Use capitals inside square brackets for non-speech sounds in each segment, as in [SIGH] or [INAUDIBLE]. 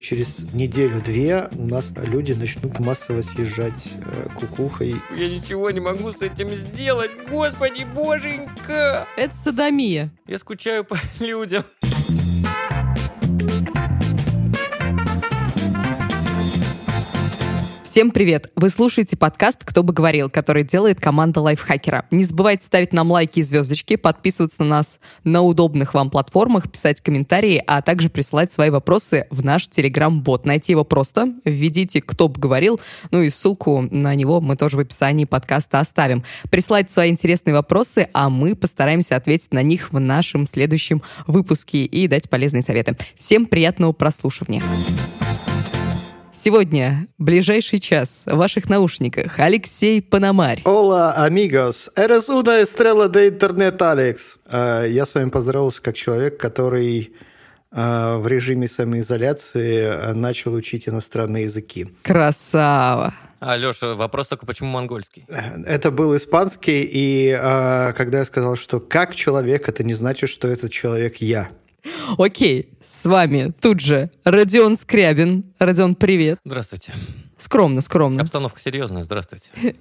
Через неделю-две у нас люди начнут массово съезжать э, кукухой. Я ничего не могу с этим сделать, господи, боженька! Это садомия. Я скучаю по [LAUGHS] людям. Всем привет! Вы слушаете подкаст «Кто бы говорил», который делает команда Лайфхакера. Не забывайте ставить нам лайки и звездочки, подписываться на нас на удобных вам платформах, писать комментарии, а также присылать свои вопросы в наш телеграм-бот. Найти его просто, введите «Кто бы говорил», ну и ссылку на него мы тоже в описании подкаста оставим. Присылайте свои интересные вопросы, а мы постараемся ответить на них в нашем следующем выпуске и дать полезные советы. Всем приятного прослушивания. Сегодня, ближайший час, в ваших наушниках Алексей Пономарь. Hola, amigos. Eres una estrella de internet, Алекс. Э, Я с вами поздоровался как человек, который э, в режиме самоизоляции э, начал учить иностранные языки. Красава. А, Леша, вопрос только, почему монгольский? Это был испанский, и э, когда я сказал, что как человек, это не значит, что этот человек я. Окей, с вами тут же Родион Скрябин. Родион, привет. Здравствуйте. Скромно, скромно. Обстановка серьезная, здравствуйте. [LAUGHS]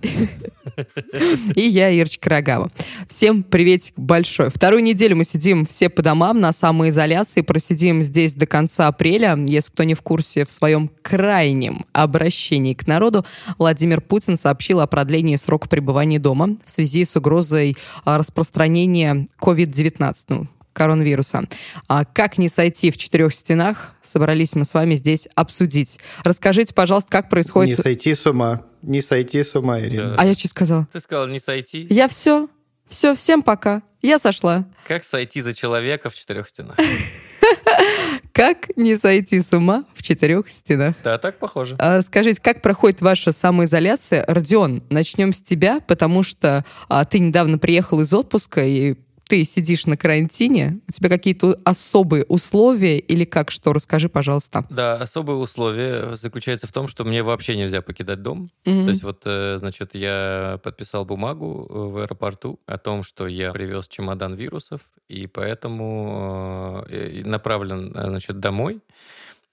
И я, Ирочка Рогава. Всем приветик большой. Вторую неделю мы сидим все по домам на самоизоляции, просидим здесь до конца апреля. Если кто не в курсе, в своем крайнем обращении к народу Владимир Путин сообщил о продлении срока пребывания дома в связи с угрозой а, распространения COVID-19, ну, коронавируса. А как не сойти в четырех стенах, собрались мы с вами здесь обсудить. Расскажите, пожалуйста, как Не происходит... сойти с ума. Не сойти с ума, Ирина. А я что сказала? Ты сказал не сойти. Я все. Все, всем пока. Я сошла. Как сойти за человека в четырех стенах? [LAUGHS] Как не сойти с ума в четырех стенах? Да, так похоже. А Расскажите, как проходит ваша самоизоляция? Родион, начнем с тебя, потому что а, ты недавно приехал из отпуска, и ты сидишь на карантине. У тебя какие-то особые условия или как что? Расскажи, пожалуйста. Да, особое условие заключается в том, что мне вообще нельзя покидать дом. Мгм. То есть вот, э, значит, я подписал бумагу э, в аэропорту о том, что я привез чемодан вирусов, и поэтому э, направлен, значит, домой,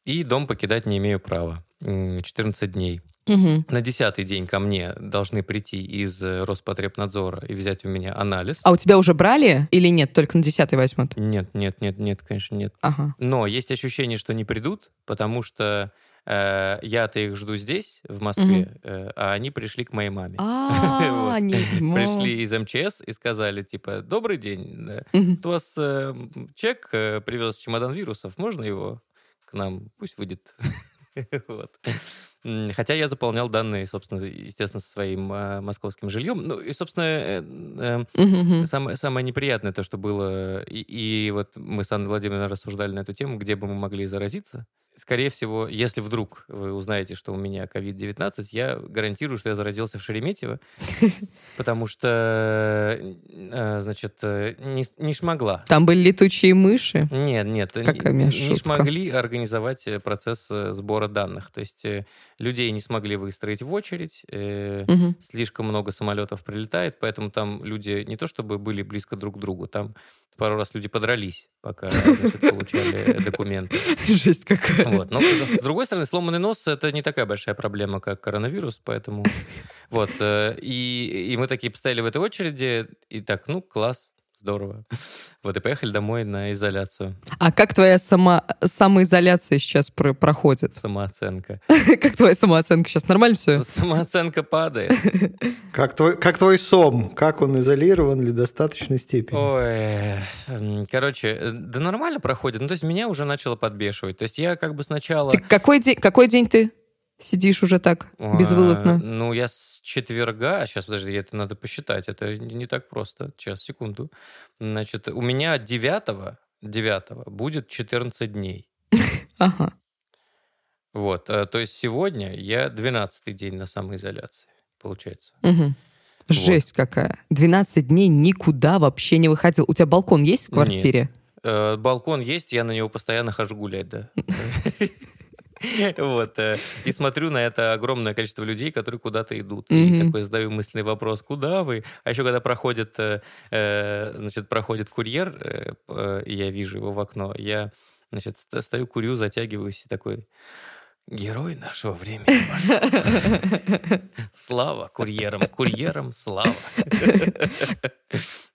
и дом покидать не имею права. М, 14 дней. Мгм. На десятый день ко мне должны прийти из э, Роспотребнадзора и взять у меня анализ. А у тебя уже брали или нет? Только на десятый возьмут? Нет, нет, нет, нет, конечно, нет. Ага. Но есть ощущение, что не придут, потому что э, я-то их жду здесь, в Москве, э, а они пришли к моей маме. А, [LAUGHS] Пришли из МЧС и сказали, типа, добрый день, у вас э, чек э, привез чемодан вирусов, можно его к нам? Пусть выйдет. [LAUGHS] Вот. Хотя я заполнял данные, собственно, естественно, со своим э, московским жильем. Ну и, собственно, э, э. Самое, самое неприятное то, что было, и, и вот мы с Анной Владимировной рассуждали на эту тему, где бы мы могли заразиться. Скорее всего, если вдруг вы узнаете, что у меня COVID-19, я гарантирую, что я заразился в Шереметьево, [LAUGHS] потому что, э, значит, э, не, не смогла. Там были летучие мыши. Нет, нет, Какая не, не смогли организовать э, процесс э, сбора данных. То есть людей не смогли выстроить в очередь, слишком много самолетов прилетает, поэтому там люди не то чтобы были близко друг к другу, там пару раз люди подрались, пока значит, получали [LAUGHS] документы. Жесть какая. Вот. Но с другой стороны, сломанный нос это не такая большая проблема, как коронавирус, поэтому [LAUGHS] вот. э, И, и мы такие постояли в этой очереди, и так, ну, класс, здорово. Вот, и поехали домой на изоляцию. А как твоя сама, самоизоляция сейчас про- проходит? Самооценка. [LAUGHS] Как твоя самооценка сейчас? Нормально все? [LAUGHS] Самооценка падает. [LAUGHS] Как твой, как твой сом? Как он изолирован ли в достаточной степени? Ой, короче, э, да нормально проходит. Ну, то есть меня уже начало подбешивать. То есть я как бы сначала... Ты какой день, какой день ты сидишь уже так, а, безвылазно? Ну, я с четверга... Сейчас, подожди, это надо посчитать. Это не так просто. Сейчас, секунду. Значит, у меня 9 9 будет 14 дней. [LAUGHS] Ага. Вот. э, То есть сегодня я 12 день на самоизоляции, получается. Мгм. Жесть какая. 12 дней никуда вообще не выходил. У тебя балкон есть в квартире? Э, Балкон есть, я на него постоянно хожу гулять, да. [LAUGHS] [LAUGHS] Вот. э, И смотрю на это огромное количество людей, которые куда-то идут. И такой задаю мысленный вопрос, куда вы? А еще когда проходит, э, э, значит, проходит курьер, я вижу его в окно, я Значит, ст- стою, курю, затягиваюсь и такой... Герой нашего времени. Паша». [LAUGHS] Слава курьерам, курьерам слава.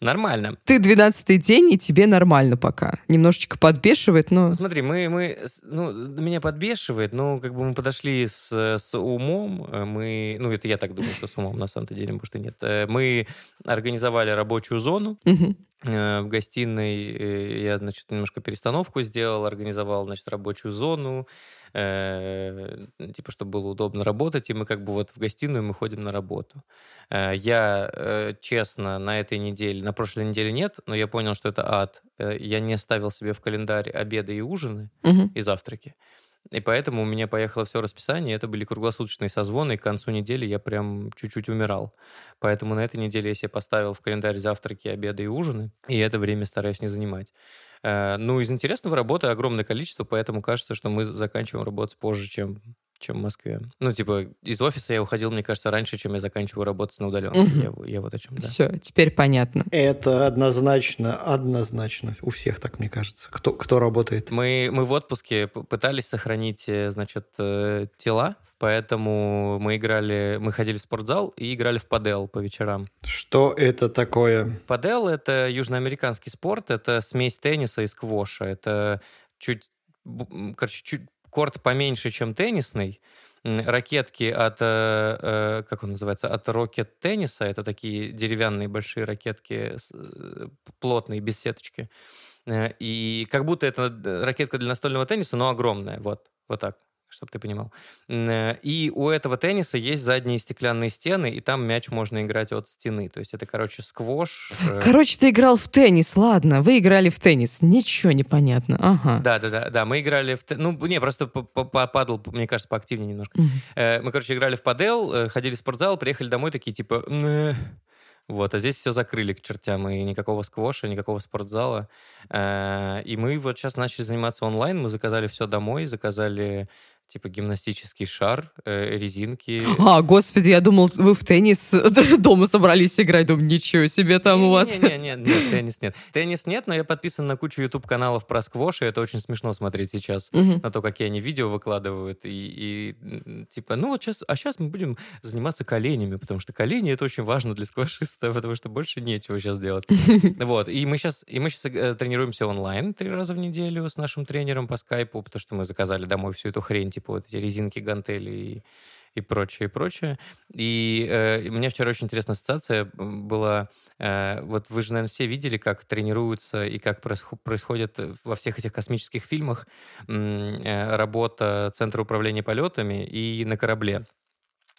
Нормально. Ты двенадцатый день, и тебе нормально пока. Немножечко подбешивает, но... Смотри, мы, мы, ну, меня подбешивает, но как бы мы подошли с, с умом, э, мы, ну, это я так думаю, что с умом, на самом-то деле, может, и нет. Э, Мы организовали рабочую зону. Э, В гостиной я, значит, немножко перестановку сделал, организовал, значит, рабочую зону, э, типа, чтобы было удобно работать, и мы как бы вот в гостиную мы ходим на работу. Э, Я, э, честно, на этой неделе, на прошлой неделе нет, но я понял, что это ад. Э, Я не ставил себе в календарь обеды и ужины, Мгм. и завтраки. И поэтому у меня поехало все расписание, это были круглосуточные созвоны, и к концу недели я прям чуть-чуть умирал. Поэтому на этой неделе я себе поставил в календарь завтраки, обеды и ужины, и это время стараюсь не занимать. Э, Ну, из интересного работы огромное количество, поэтому кажется, что мы заканчиваем работать позже, чем, чем в Москве. Ну, типа, из офиса я уходил, мне кажется, раньше, чем я заканчиваю работать на удаленке. Мгм. Я, я вот о чем, да. Все, теперь понятно. Это однозначно, однозначно. У всех так, мне кажется. Кто, кто работает? Мы, мы в отпуске пытались сохранить, э, значит, э, тела, поэтому мы играли, мы ходили в спортзал и играли в падел по вечерам. Что это такое? Падел — это южноамериканский спорт, это смесь тенниса и сквоша. Это чуть, короче, чуть корт поменьше, чем теннисный. Ракетки от, э, э, как он называется, от рокет тенниса. Это такие деревянные большие ракетки, э, плотные, без сеточки. И как будто это ракетка для настольного тенниса, но огромная. Вот, вот так чтобы ты понимал. Э, И у этого тенниса есть задние стеклянные стены, и там мяч можно играть от стены. То есть это, короче, сквош. э, Короче, ты играл в теннис, ладно. Вы играли в теннис. Ничего не понятно. Ага. Да, да, да, да. Мы играли в... Ну, не, просто п- п- попадал, мне кажется, поактивнее немножко. Э, Мы, короче, играли в падел, ходили в спортзал, приехали домой такие, типа... Вот, а здесь все закрыли к чертям, и никакого сквоша, никакого спортзала. И мы вот сейчас начали заниматься онлайн, мы заказали все домой, заказали, типа, гимнастический шар, э, резинки. А, господи, я думал, вы в теннис [LAUGHS] дома собрались играть. Думаю, ничего себе там у вас. Нет, нет, нет, теннис нет. Теннис нет, но я подписан на кучу YouTube-каналов про сквош, и это очень смешно смотреть сейчас. На то, какие они видео выкладывают, и, и, типа, ну вот сейчас, а сейчас мы будем заниматься коленями, потому что колени это очень важно для сквашиста, [LAUGHS] потому что больше нечего сейчас делать. [LAUGHS] Вот, и мы сейчас, и мы сейчас тренируемся онлайн три раза в неделю с нашим тренером по скайпу, потому что мы заказали домой всю эту хрень, типа вот эти резинки, гантели и и прочее, и прочее. И э, у меня вчера очень интересная ассоциация была. э, вот вы же, наверное, все видели, как тренируются и как происхо- происходит во всех этих космических фильмах э, работа Центра управления полетами и на корабле.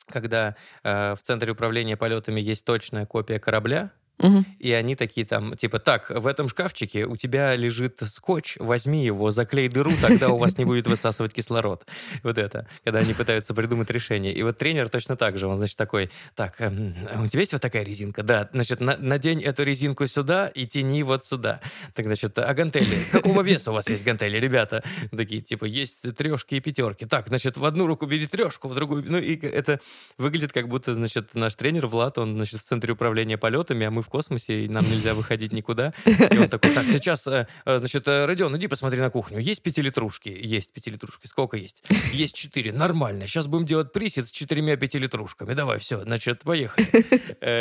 Когда э, в Центре управления полетами есть точная копия корабля, Мгм. и они такие там, типа, так, в этом шкафчике у тебя лежит скотч, возьми его, заклей дыру, тогда у вас не будет высасывать кислород. [LAUGHS] Вот это, когда они пытаются придумать решение. И вот тренер точно так же, он, значит, такой, так, эм, у тебя есть вот такая резинка? Да, значит, на- надень эту резинку сюда и тяни вот сюда. Так, значит, а гантели? Какого веса у вас есть гантели, ребята? Такие, типа, есть трешки и пятерки. Так, значит, в одну руку бери трешку, в другую... Ну, и это выглядит как будто, значит, наш тренер Влад, он, значит, в центре управления полетами, а мы в космосе, и нам нельзя выходить никуда. И он такой, так, сейчас, э, э, значит, э, Родион, иди посмотри на кухню. Есть пятилитрушки? Есть пятилитрушки. Сколько есть? Есть четыре. Нормально. Сейчас будем делать присед с четырьмя пятилитрушками. Давай, все, значит, поехали.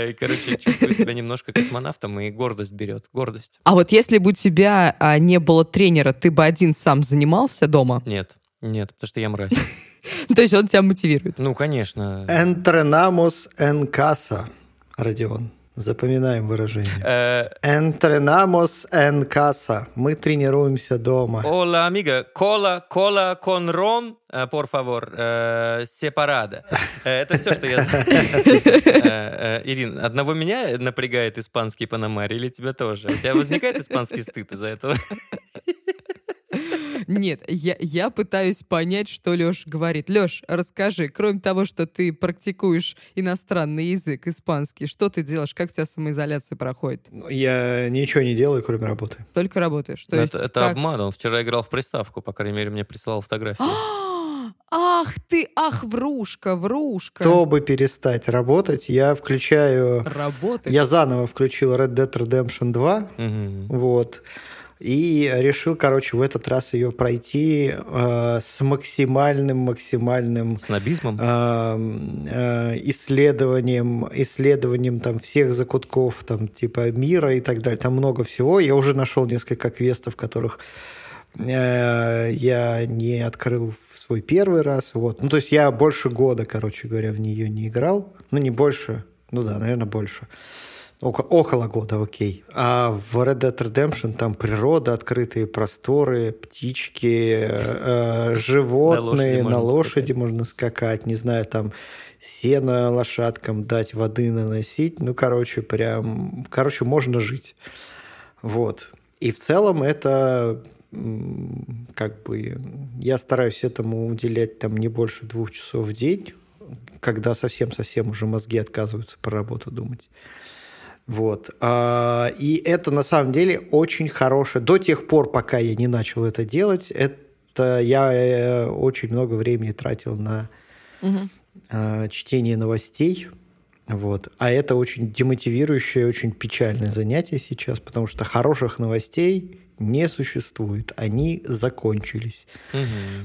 И, Короче, чувствую себя немножко космонавтом, и гордость берет. Гордость. А вот если бы у тебя а, не было тренера, ты бы один сам занимался дома? Нет. Нет, потому что я мразь. [LAUGHS] То есть он тебя мотивирует. Ну, конечно. Entrenamos en casa, Родион. Запоминаем выражение. Э, Entrenamos en casa. Мы тренируемся дома. Hola, amiga. Cola, cola con ron, э, por favor, э, separada. Это все, что я знаю. [LAUGHS] Ирин, одного меня напрягает испанский панамарь или тебя тоже? У тебя возникает испанский стыд из-за этого? [LAUGHS] Нет, я, я пытаюсь понять, что Леш говорит. Леш, расскажи, кроме того, что ты практикуешь иностранный язык, испанский, что ты делаешь, как у тебя самоизоляция проходит? Я ничего не делаю, кроме работы. Только работаешь. То есть Это это как- обман. Он вчера играл в приставку, по крайней мере, мне прислал фотографию. [GASPS] Ах ты, ах, врушка, врушка. Чтобы перестать работать, я включаю... Работать. Я заново включил Red Dead Redemption 2. Мгм. Вот. И решил, короче, в этот раз ее пройти э, с максимальным, максимальным... Снобизмом? Э, э, исследованием, исследованием там всех закутков, там, типа мира и так далее. Там много всего. Я уже нашел несколько квестов, которых э, я не открыл в свой первый раз. Вот. Ну, то есть я больше года, короче говоря, в нее не играл. Ну, не больше. Ну да, наверное, больше. Около, около года, окей. А в Red Dead Redemption там природа, открытые просторы, птички, э, животные, на лошади, можно скакать, не знаю, там сено лошадкам дать, воды наносить. Ну, короче, прям, короче, можно жить. Вот. И в целом это как бы я стараюсь этому уделять там не больше двух часов в день, когда совсем-совсем уже мозги отказываются про работу думать. Вот. А, и это на самом деле очень хорошее. До тех пор, пока я не начал это делать, это я э, очень много времени тратил на угу. чтение новостей. Вот. А это очень демотивирующее, очень печальное занятие сейчас, потому что хороших новостей не существует, они закончились. Угу.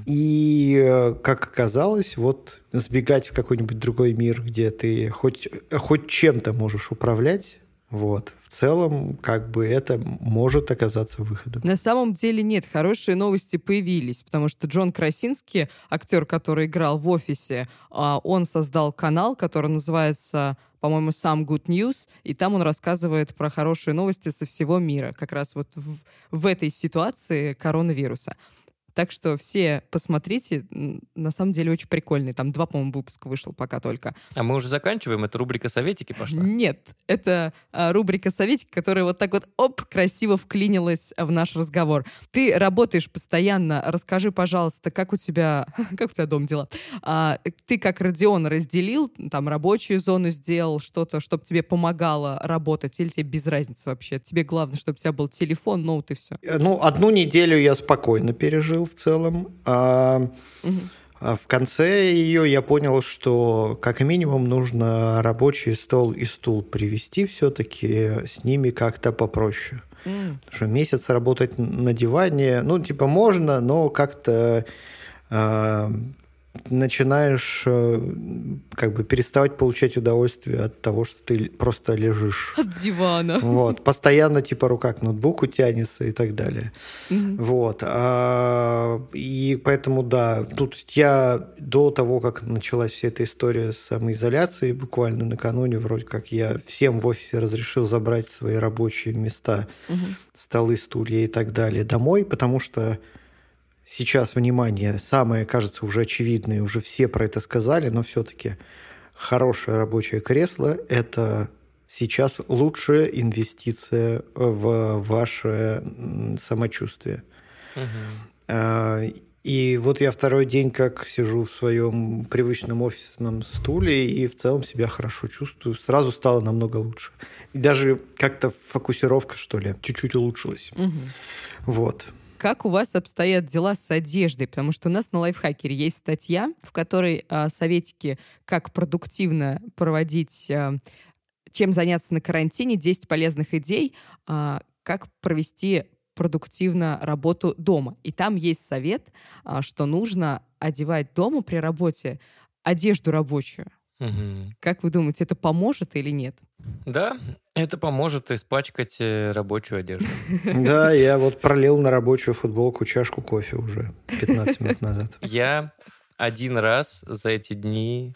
И, э, как оказалось, вот сбегать в какой-нибудь другой мир, где ты хоть, хоть чем-то можешь управлять, вот. В целом, как бы это может оказаться выходом. На самом деле нет, хорошие новости появились, потому что Джон Красинский, актер, который играл в офисе, а, он создал канал, который называется по-моему, сам Good News, и там он рассказывает про хорошие новости со всего мира, как раз вот в, в этой ситуации коронавируса. Так что все посмотрите, на самом деле очень прикольный. Там два, по-моему, выпуска вышло пока только. А мы уже заканчиваем? Это рубрика «Советики» пошла? Нет, это а, рубрика «Советики», которая вот так вот, оп, красиво вклинилась в наш разговор. Ты работаешь постоянно. Расскажи, пожалуйста, как у тебя, [LAUGHS] как у тебя дом дела? А, ты как Родион разделил, там, рабочую зону сделал, что-то, чтобы тебе помогало работать, или тебе без разницы вообще? Тебе главное, чтобы у тебя был телефон, ноут и все. Э, ну, одну неделю я спокойно пережил в целом. А, угу. в конце ее я понял, что как минимум нужно рабочий стол и стул привести все-таки с ними как-то попроще. Mm. Потому что месяц работать на диване, ну, типа, можно, но как-то э, начинаешь э, как бы переставать получать удовольствие от того, что ты просто лежишь. От дивана. Вот. Постоянно типа рука к ноутбуку тянется и так далее. Угу. Вот. А, и поэтому, да, тут я до того, как началась вся эта история с самоизоляцией, буквально накануне вроде как я всем в офисе разрешил забрать свои рабочие места, угу. столы, стулья и так далее домой, потому что сейчас, внимание, самое, кажется, уже очевидное, уже все про это сказали, но все-таки хорошее рабочее кресло – это сейчас лучшая инвестиция в ваше самочувствие. Угу. И вот я второй день как сижу в своем привычном офисном стуле и в целом себя хорошо чувствую. Сразу стало намного лучше. И даже как-то фокусировка, что ли, чуть-чуть улучшилась. Угу. Вот. Как у вас обстоят дела с одеждой? Потому что у нас на лайфхакере есть статья, в которой э, советики, как продуктивно проводить, э, чем заняться на карантине, 10 полезных идей, э, как провести продуктивно работу дома. И там есть совет, что нужно одевать дома при работе одежду рабочую. Угу. Как вы думаете, это поможет или нет? Да, это поможет испачкать э, рабочую одежду. [LAUGHS] Да, я вот пролил на рабочую футболку чашку кофе уже 15 минут назад. Я один раз за эти дни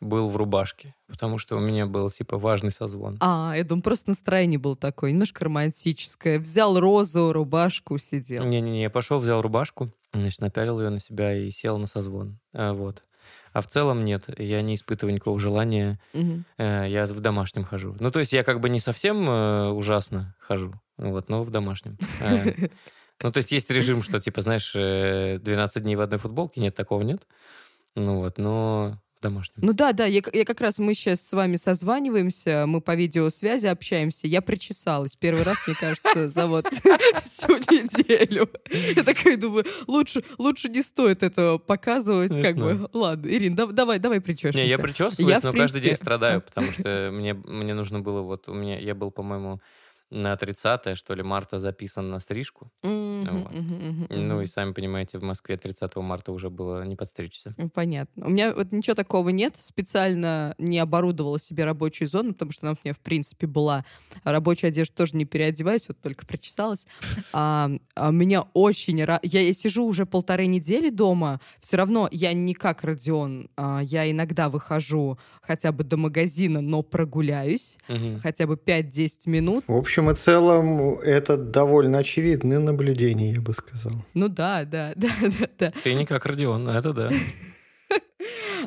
был в рубашке, потому что у меня был, типа, важный созвон. А, я думаю, просто настроение было такое, немножко романтическое. Взял розу, рубашку, сидел. Не-не-не, я пошел, взял рубашку, значит, напялил ее на себя и сел на созвон. А, вот. А в целом нет, я не испытываю никакого желания. Угу. Я в домашнем хожу. Ну, то есть я как бы не совсем э, ужасно хожу, вот, но в домашнем. Э, [LAUGHS] ну, то есть есть режим, что, типа, знаешь, 12 дней в одной футболке, нет, такого нет. Ну вот, но домашнем. Ну да, да, я, я как раз, мы сейчас с вами созваниваемся, мы по видеосвязи общаемся, я причесалась первый раз, мне кажется, за вот [LAUGHS] всю неделю. Я такая думаю, лучше, лучше не стоит этого показывать, как бы. Ладно, Ирин, давай, давай причешемся. Не, я причесываюсь, но каждый день страдаю, потому что мне, мне нужно было вот, у меня, я был, по-моему, на 30 что ли, марта записан на стрижку. Мгм, Вот. мгм, мгм, Ну и сами понимаете, в Москве 30 марта уже было не подстричься. Ну, Понятно. У меня вот ничего такого нет. Специально не оборудовала себе рабочую зону, потому что она у меня, в принципе, была. А Рабочую одежду тоже не переодеваюсь, вот только причесалась. [LAUGHS] А, а меня очень... ра- Я, я сижу уже полторы недели дома, все равно я не как Родион. А, я иногда выхожу хотя бы до магазина, но прогуляюсь Мгм. хотя бы 5-10 минут. В общем и целом, это довольно очевидное наблюдение, я бы сказал. Ну да, да, [LAUGHS] да, да, да. Ты не как Родион, это да. [LAUGHS]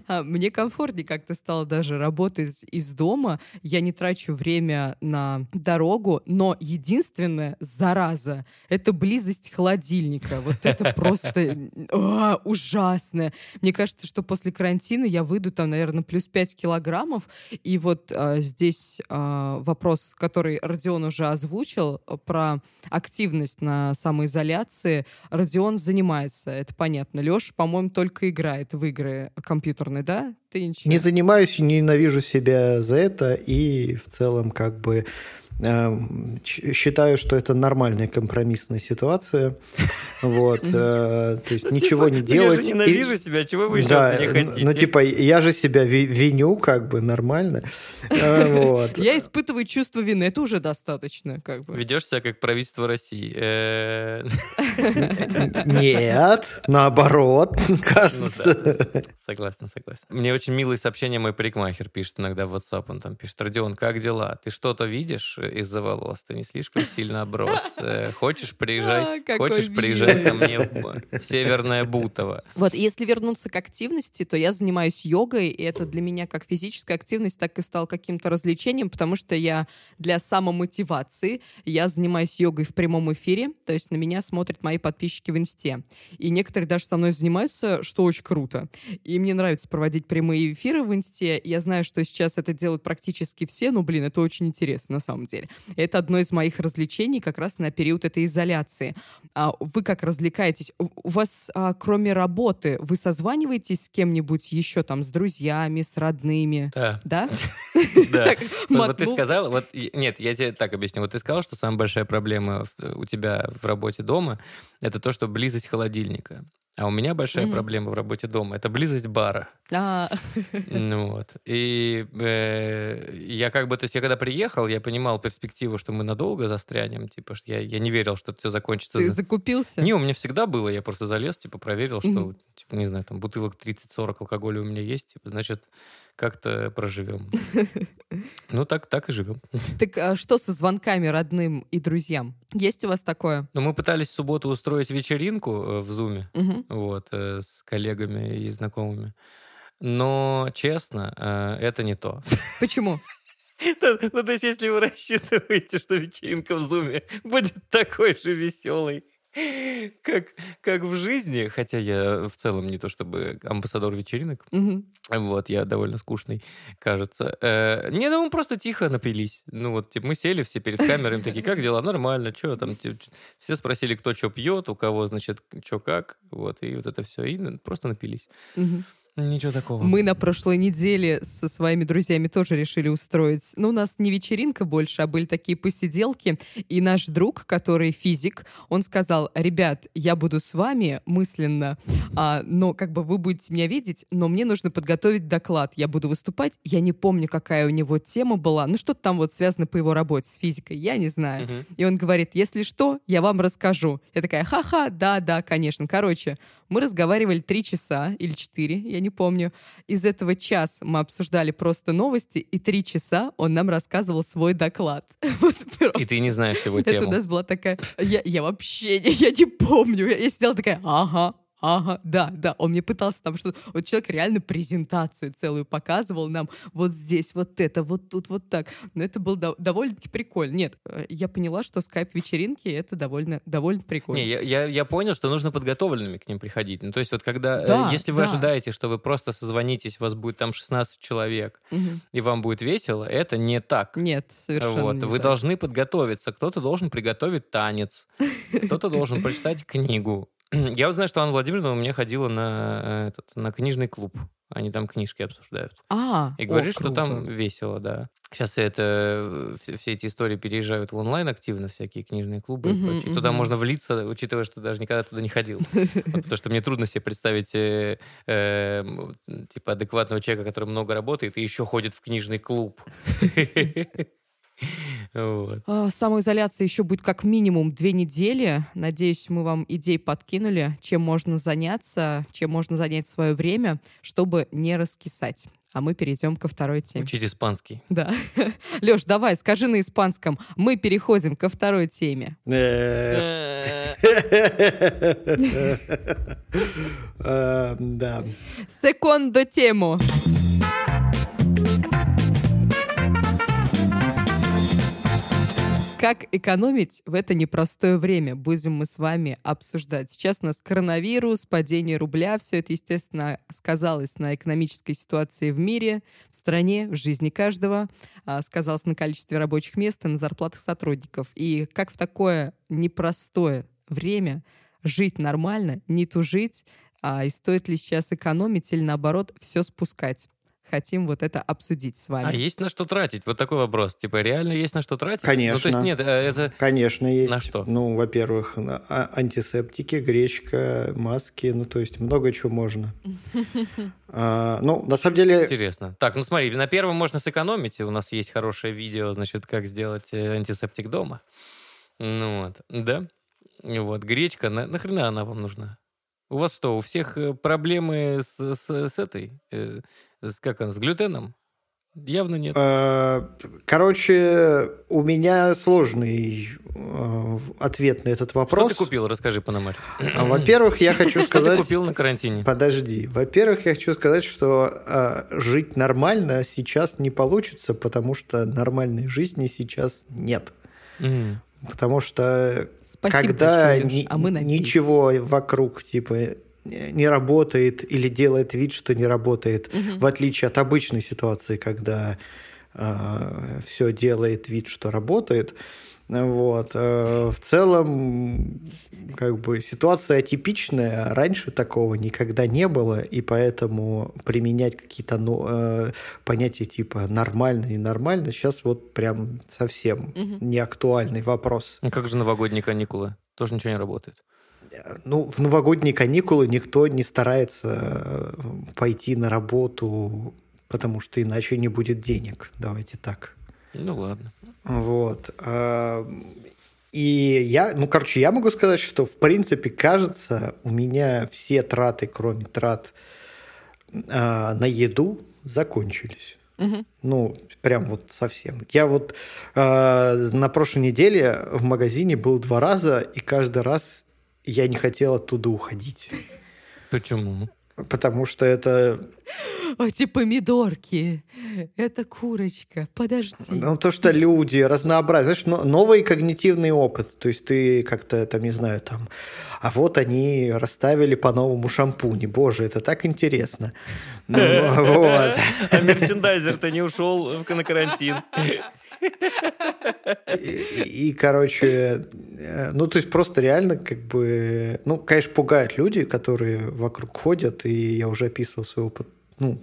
А, Мне комфортнее как-то стало даже работать из дома. Я не трачу время на дорогу, но единственное, зараза, это близость холодильника. Вот это просто а, ужасно. Мне кажется, что после карантина я выйду там, наверное, плюс 5 килограммов. И вот а, здесь вопрос, который Родион уже озвучил, про активность на самоизоляции. Родион занимается, это понятно. Леша, по-моему, только играет в игры компьютерные, да? Ты ничего. Не занимаюсь и ненавижу себя за это, и в целом как бы эм, считаю, что это нормальная компромиссная ситуация. Вот, э, то есть ничего не делать. Я же и- ненавижу себя, чего вы еще Да, не хотите? ну типа я же себя ви- виню, как бы нормально. Э, Вот. Я испытываю чувство вины, это уже достаточно, как бы. Ведешь себя как правительство России. Э, Нет, наоборот, [LAUGHS] кажется. Согласен, согласен. Мне очень милые сообщения мой парикмахер пишет иногда в WhatsApp. Он там пишет, Родион, как дела? Ты что-то видишь из-за волос? Ты не слишком сильно оброс? Э, Хочешь, А, приезжай? какой Хочешь, милый. Приезжай ко мне в Северное Бутово. Вот, если вернуться к активности, то я занимаюсь йогой, и это для меня как физическая активность, так и стал каким-то развлечением, потому что я для самомотивации, я занимаюсь йогой в прямом эфире, то есть на меня смотрят мои подписчики в инсте. И некоторые даже со мной занимаются, что очень круто. И мне нравится проводить прямые эфиры в инсте. Я знаю, что сейчас это делают практически все, но, блин, это очень интересно на самом деле. Это одно из моих развлечений как раз на период этой изоляции. А вы как развлекаетесь? У вас, а, кроме работы, вы созваниваетесь с кем-нибудь еще там, с друзьями, с родными? Да. Да? [LAUGHS] [LAUGHS] Да. Так, Вот, ты сказал, вот нет, я тебе так объясню. Вот ты сказал, что самая большая проблема у тебя в работе дома это то, что близость холодильника. А у меня большая Мгм. проблема в работе дома это близость бара. А, Ну вот. И э, я как бы, то есть я когда приехал, я понимал перспективу, что мы надолго застрянем. Типа, что я, я не верил, что все закончится. Ты за- закупился? Не, у меня всегда было, я просто залез, типа, проверил, что, Мгм. типа, не знаю, там бутылок 30-40 алкоголя у меня есть, типа, значит, как-то проживем. [LAUGHS] Ну, так, так и живем. [LAUGHS] Так а что со звонками родным и друзьям? Есть у вас такое? Но мы пытались в субботу устроить вечеринку э, в Зуме, Мгм. вот, э, с коллегами и знакомыми. Но, честно, э, это не то. Почему? [LAUGHS] Ну, то есть, если вы [LAUGHS] рассчитываете, что вечеринка в Зуме будет такой же веселой, как, как в жизни, хотя я в целом не то чтобы амбассадор вечеринок, Мгм. вот, я довольно скучный, кажется. Э, не, ну мы просто тихо напились. Ну вот, типа, мы сели все перед камерами, такие, как дела? Нормально, что там? Типа, Все спросили, кто что пьет, у кого, значит, что как, вот, и вот это все, и на- просто напились. Мгм. Ничего такого. Мы на прошлой неделе со своими друзьями тоже решили устроить. Ну, у нас не вечеринка больше, а были такие посиделки. И наш друг, который физик, он сказал, ребят, я буду с вами мысленно, а, но как бы вы будете меня видеть, но мне нужно подготовить доклад. Я буду выступать. Я не помню, какая у него тема была. Ну, что-то там вот связано по его работе с физикой. Я не знаю. Мгм. И он говорит, если что, я вам расскажу. Я такая, ха-ха, да, да, конечно. Короче, мы разговаривали три часа или четыре, я не помню. Из этого час мы обсуждали просто новости, и три часа он нам рассказывал свой доклад. [LAUGHS] Вот. И ты не знаешь его Это у тему. нас была такая... Я, я вообще не, я не помню. Я, я сидела такая, ага, ага, да, да. Он мне пытался там что-то... Вот человек реально презентацию целую показывал нам. Вот здесь, вот это, вот тут, вот так. Но это было дов- довольно-таки прикольно. Нет, э, я поняла, что скайп-вечеринки — это довольно, довольно прикольно. Не, я, я, я понял, что нужно подготовленными к ним приходить. Ну, то есть вот когда, э, Да, если вы да. ожидаете, что вы просто созвонитесь, у вас будет там 16 человек, Мгм. и вам будет весело, это не так. Нет, совершенно Вот, не вы так. должны подготовиться. Кто-то должен приготовить танец, [LAUGHS] кто-то должен прочитать книгу. [CLEARS THROAT] Я вот знаю, что Анна Владимировна у меня ходила на, э, этот, на книжный клуб Они там книжки обсуждают. А, И о, говорит, что круто. там весело, да. Сейчас это все, все эти истории переезжают в онлайн активно, всякие книжные клубы и прочее. Туда можно влиться, учитывая, что даже никогда туда не ходил. [LAUGHS] Потому что мне трудно себе представить э, э, типа адекватного человека, который много работает и еще ходит в книжный клуб. [LAUGHS] [LAUGHS] Вот. А, Самоизоляция еще будет как минимум две недели. Надеюсь, мы вам идей подкинули, чем можно заняться, чем можно занять свое время, чтобы не раскисать. А мы перейдем ко второй теме. Учить испанский. Да. [LAUGHS] Леш, давай, скажи на испанском. Мы переходим ко второй теме. Э, [LAUGHS] э, Да. Секондо тему. Как экономить в это непростое время? Будем мы с вами обсуждать. Сейчас у нас коронавирус, падение рубля. Все это, естественно, сказалось на экономической ситуации в мире, в стране, в жизни каждого. а, Сказалось на количестве рабочих мест и на зарплатах сотрудников. И как в такое непростое время жить нормально, не тужить, а, и стоит ли сейчас экономить или наоборот все спускать? Хотим вот это обсудить с вами. А есть на что тратить? Вот такой вопрос. Типа, реально есть на что тратить? Ну, то есть, Конечно. нет, э, это... Конечно, есть. На что? Ну, во-первых, на- а- антисептики, гречка, маски, ну, то есть много чего можно. [LAUGHS] А, Ну, на самом деле, Интересно. Так, ну смотри, на первом можно сэкономить. У нас есть хорошее видео, значит, как сделать э, антисептик дома. Ну вот, да. Вот, гречка, на, нахрена она вам нужна? У вас что, у всех э, проблемы с, с- с этой, э, с, как она, с глютеном? Явно нет. э, короче, у меня сложный ответ на этот Что вопрос. ты купил? Расскажи, Пономарь. А, Во-первых, я хочу [LAUGHS] Что ты сказать... купил на карантине? Подожди. Во-первых, я хочу сказать, что э, жить нормально сейчас не получится, потому что нормальной жизни сейчас нет. Потому что Спасибо когда ни- а мы надеемся. ничего вокруг типа не работает или делает вид, что не работает, Мгм. в отличие от обычной ситуации, когда все делает вид, что работает. Вот. э, В целом, как бы ситуация атипичная, раньше такого никогда не было, и поэтому применять какие-то ну, э, понятия типа нормально, ненормально, сейчас вот прям совсем Мгм. не актуальный вопрос. Ну как же новогодние каникулы? Тоже ничего не работает. Ну, в новогодние каникулы никто не старается э, пойти на работу, потому что иначе не будет денег. Давайте так. Ну ладно. Вот. А, И я, ну, короче, я могу сказать, что, в принципе, кажется, у меня все траты, кроме трат а, на еду, закончились. Мгм. Ну, прям вот совсем. Я вот э, на прошлой неделе в магазине был два раза, и каждый раз я не хотел оттуда уходить. Почему? Потому что это... Эти помидорки, это курочка, подожди. Ну, то, что люди разнообразные. Знаешь, но- новый когнитивный опыт. То есть ты как-то, там, не знаю, там... А вот они расставили по-новому шампуни. Боже, это так интересно. Ну, [LAUGHS] вот. А мерчендайзер-то не ушел на карантин. И, и, короче, э, ну, то есть просто реально как бы... Ну, конечно, пугают люди, которые вокруг ходят, и я уже описывал свой опыт. Ну,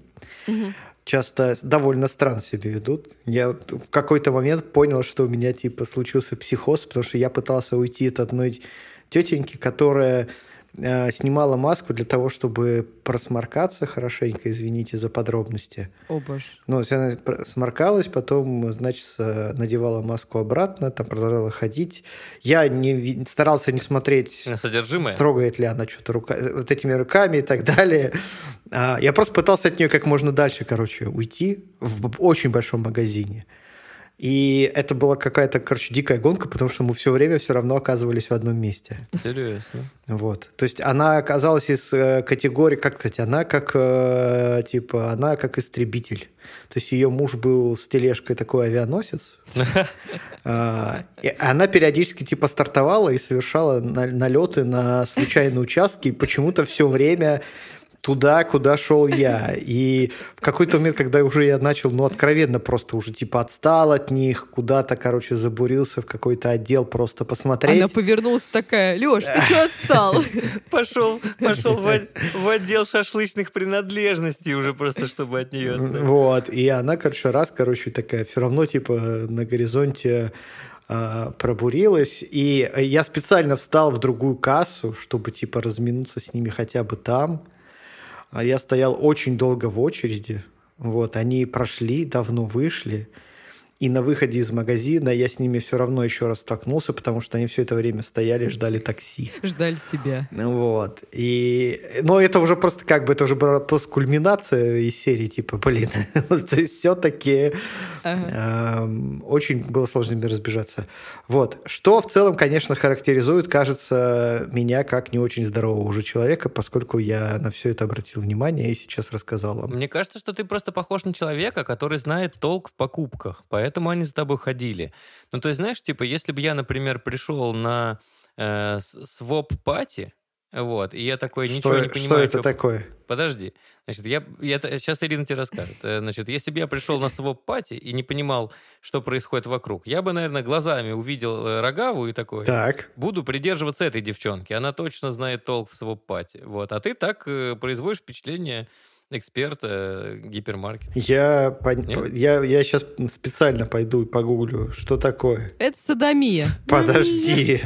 часто довольно странно себя ведут. Я в какой-то момент понял, что у меня, типа, случился психоз, потому что я пытался уйти от одной тетеньки, которая снимала маску для того, чтобы просморкаться хорошенько, извините за подробности. О, боже. Ну, она сморкалась, потом, значит, надевала маску обратно, там продолжала ходить. Я не, старался не смотреть, На содержимое? трогает ли она что-то рука, вот этими руками и так далее. А, Я просто пытался от нее как можно дальше, короче, уйти в очень большом магазине. И это была какая-то, короче, дикая гонка, потому что мы все время все равно оказывались в одном месте. Интересно. Вот. То есть она оказалась из э, категории, как сказать, она как, э, типа, она как истребитель. То есть ее муж был с тележкой такой авианосец. [LAUGHS] А, Она периодически типа стартовала и совершала на- налеты на случайные участки, и почему-то все время туда, куда шел я. И в какой-то момент, когда уже я начал, ну, откровенно просто уже типа отстал от них, куда-то, короче, забурился в какой-то отдел просто посмотреть. Она повернулась такая, Леш, ты что отстал? [LAUGHS] Пошел, пошел в, в отдел шашлычных принадлежностей уже просто, чтобы от нее отстать. Вот, и она, короче, раз, короче, такая, все равно, типа, на горизонте а, пробурилась, и я специально встал в другую кассу, чтобы, типа, разминуться с ними хотя бы там. А я стоял очень долго в очереди. Вот, они прошли, давно вышли. И на выходе из магазина я с ними все равно еще раз столкнулся, потому что они все это время стояли, ждали такси. Ждали тебя. Вот. И... Но это уже просто как бы, это уже была просто кульминация из серии, типа, блин, [LAUGHS] то есть все-таки ага. эм, очень было сложно ими разбежаться. Вот. Что в целом, конечно, характеризует, кажется, меня как не очень здорового уже человека, поскольку я на все это обратил внимание и сейчас рассказал вам. Мне кажется, что ты просто похож на человека, который знает толк в покупках, поэтому поэтому они за тобой ходили. Ну, то есть, знаешь, типа, если бы я, например, пришел на э, своп-пати, вот, и я такой, ничего что, не понимаю. Что это что... такое? Подожди. Значит, я, я, сейчас Ирина тебе расскажет. Э, значит, если бы я пришел на своп-пати и не понимал, что происходит вокруг, я бы, наверное, глазами увидел э, Рогаву и такой, так. буду придерживаться этой девчонки, она точно знает толк в своп-пати. Вот, а ты так э, производишь впечатление эксперта гипермаркета. Я, пон... я, я сейчас специально пойду и погуглю, что такое. Это садомия. Подожди.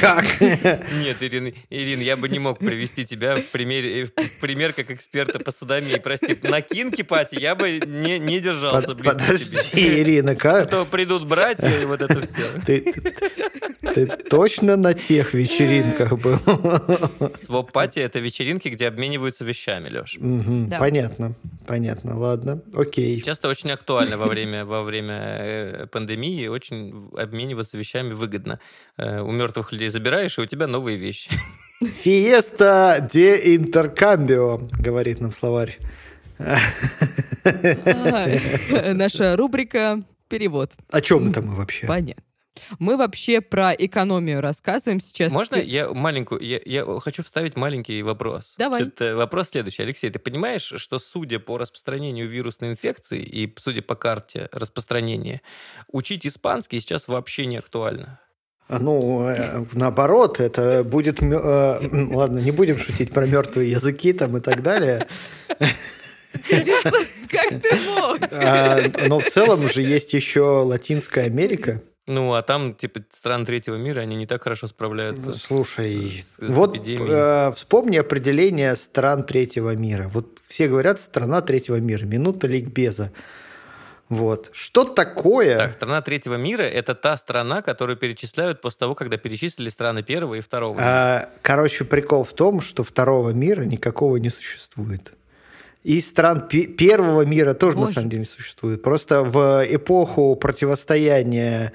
Как? Нет, Ирина, Ирина, я бы не мог привести тебя в, пример, в пример как эксперта по садомии. Прости, на кинки пати я бы не, не держался Под, Подожди, тебе. Ирина, как? А то придут братья и вот это все. Ты, ты, ты точно на тех вечеринках был? Своп-пати — это вечеринки, где обмениваются вещами, Леш. Угу, да. Понятно, понятно, ладно, окей. Сейчас это очень актуально во время, во время э, пандемии, очень обмениваться вещами выгодно. Э, у мертвых людей забираешь, и у тебя новые вещи. Фиеста де интеркамбио, говорит нам словарь. Наша рубрика «Перевод». О чем это мы вообще? Понятно. Мы вообще про экономию рассказываем сейчас. Можно я маленькую, я, я хочу вставить маленький вопрос. Давай. Это вопрос следующий. Алексей, ты понимаешь, что судя по распространению вирусной инфекции и судя по карте распространения, учить испанский сейчас вообще не актуально? Ну, э, наоборот, это будет... Э, ладно, не будем шутить про мертвые языки там и так далее. Как ты мог? А, но в целом же есть еще Латинская Америка. Ну, а там, типа, страны третьего мира, они не так хорошо справляются. Слушай, с, с вот э, вспомни определение стран третьего мира. Вот все говорят «страна третьего мира», минута ликбеза. Вот. Что такое? Так, страна третьего мира – это та страна, которую перечисляют после того, когда перечислили страны первого и второго мира. А, короче, прикол в том, что второго мира никакого не существует. И стран первого мира тоже, Боже. на самом деле, не существует. Просто в эпоху противостояния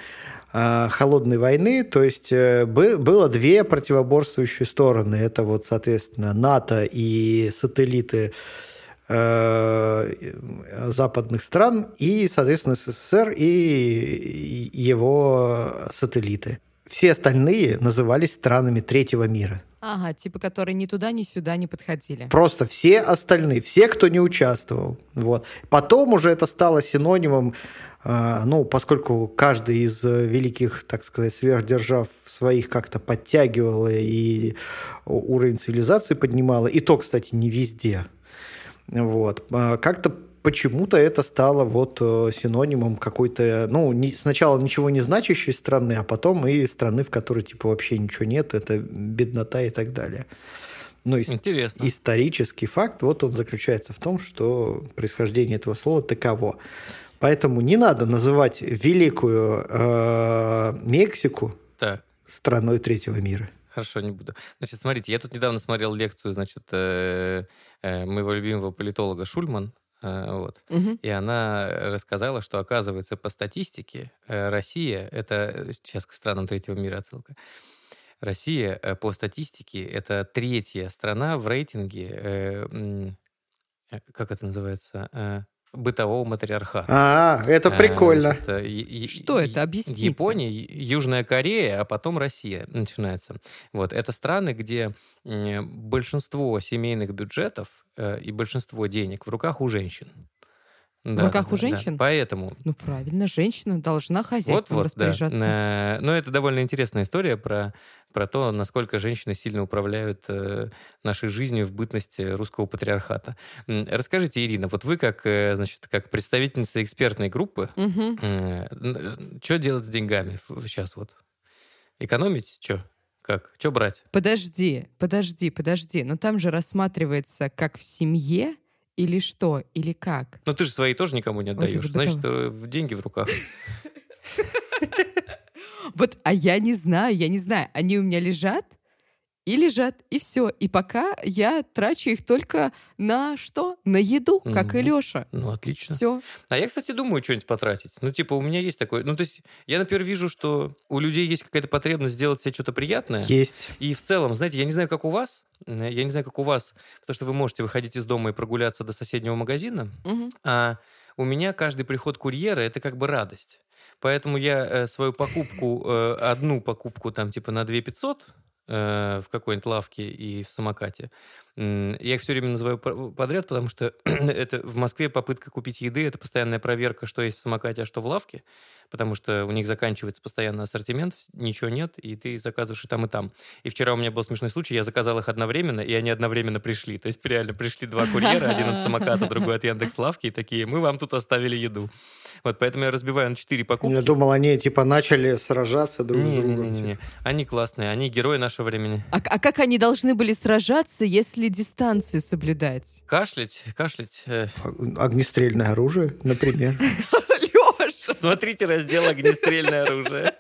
э, холодной войны, то есть э, было две противоборствующие стороны. Это вот, соответственно, НАТО и сателлиты западных стран и, соответственно, СССР и его сателлиты. Все остальные назывались странами третьего мира. Ага, типа, которые ни туда, ни сюда не подходили. Просто все остальные, все, кто не участвовал. Вот. Потом уже это стало синонимом, э, ну, поскольку каждый из великих, так сказать, сверхдержав своих как-то подтягивала и уровень цивилизации поднимала. И то, кстати, не везде. Вот. А как-то почему-то это стало вот э, синонимом какой-то, ну, не, сначала ничего не значащей страны, а потом и страны, в которой типа вообще ничего нет, это беднота и так далее. Ну, Интересно. исторический факт, вот он заключается в том, что происхождение этого слова таково. Поэтому не надо называть великую э, Мексику так. страной третьего мира. Хорошо, не буду. Значит, смотрите, я тут недавно смотрел лекцию, значит, э, моего любимого политолога Шульман, э, вот, угу. и она рассказала, что, оказывается, по статистике Россия, это сейчас к странам третьего мира отсылка, Россия по статистике это третья страна в рейтинге, как это называется, бытового матриархата. А, это А, прикольно. значит, э, е- е- Что это? Объясните. Япония, Южная Корея, а потом Россия начинается. Вот. Это страны, где большинство семейных бюджетов э, и большинство денег в руках у женщин. В руках у женщин? Поэтому Ну, правильно, женщина должна хозяйством вот, вот, да. распоряжаться. Э, Но это довольно интересная история про, про то, насколько женщины сильно управляют э, нашей жизнью в бытности русского патриархата. Расскажите, Ирина, вот вы как, э, значит, как представительница экспертной группы, Мгм. что делать с деньгами сейчас вот? Экономить? Что? Как? Что брать? Подожди, подожди, подожди. Но там же рассматривается как в семье или что, или как? Ну, ты же свои тоже никому не Ой, отдаешь. вот Значит, э, в деньги в руках. [LAUGHS] Вот, а я не знаю, я не знаю. Они у меня лежат и лежат, и все. И пока я трачу их только на что? На еду, как и Мгм. Леша. Ну, отлично. Все. А я, кстати, думаю что-нибудь потратить. Ну, типа, у меня есть такое... Ну, то есть, я, например, вижу, что у людей есть какая-то потребность сделать себе что-то приятное. Есть. И в целом, знаете, я не знаю, как у вас, э, я не знаю, как у вас, потому что вы можете выходить из дома и прогуляться до соседнего магазина, а у меня каждый приход курьера это как бы радость. Поэтому я э, свою покупку, э, одну покупку там типа на 2 500 э, в какой-нибудь лавке и в самокате, я их все время называю по- подряд, потому что [CLEARS THROAT] это в Москве попытка купить еды, это постоянная проверка, что есть в самокате, а что в лавке, потому что у них заканчивается постоянно ассортимент, ничего нет, и ты заказываешь и там, и там. И вчера у меня был смешной случай, я заказал их одновременно, и они одновременно пришли. То есть реально пришли два курьера, один от самоката, другой от Яндекс Лавки, и такие, мы вам тут оставили еду. Вот, поэтому я разбиваю на четыре покупки. Я думал, они типа начали сражаться друг с другом. Не-не-не, они классные, они герои нашего времени. А, а как они должны были сражаться, если дистанцию соблюдать? Кашлять, кашлять. э, Огнестрельное оружие, например. Леша! Смотрите раздел «Огнестрельное оружие».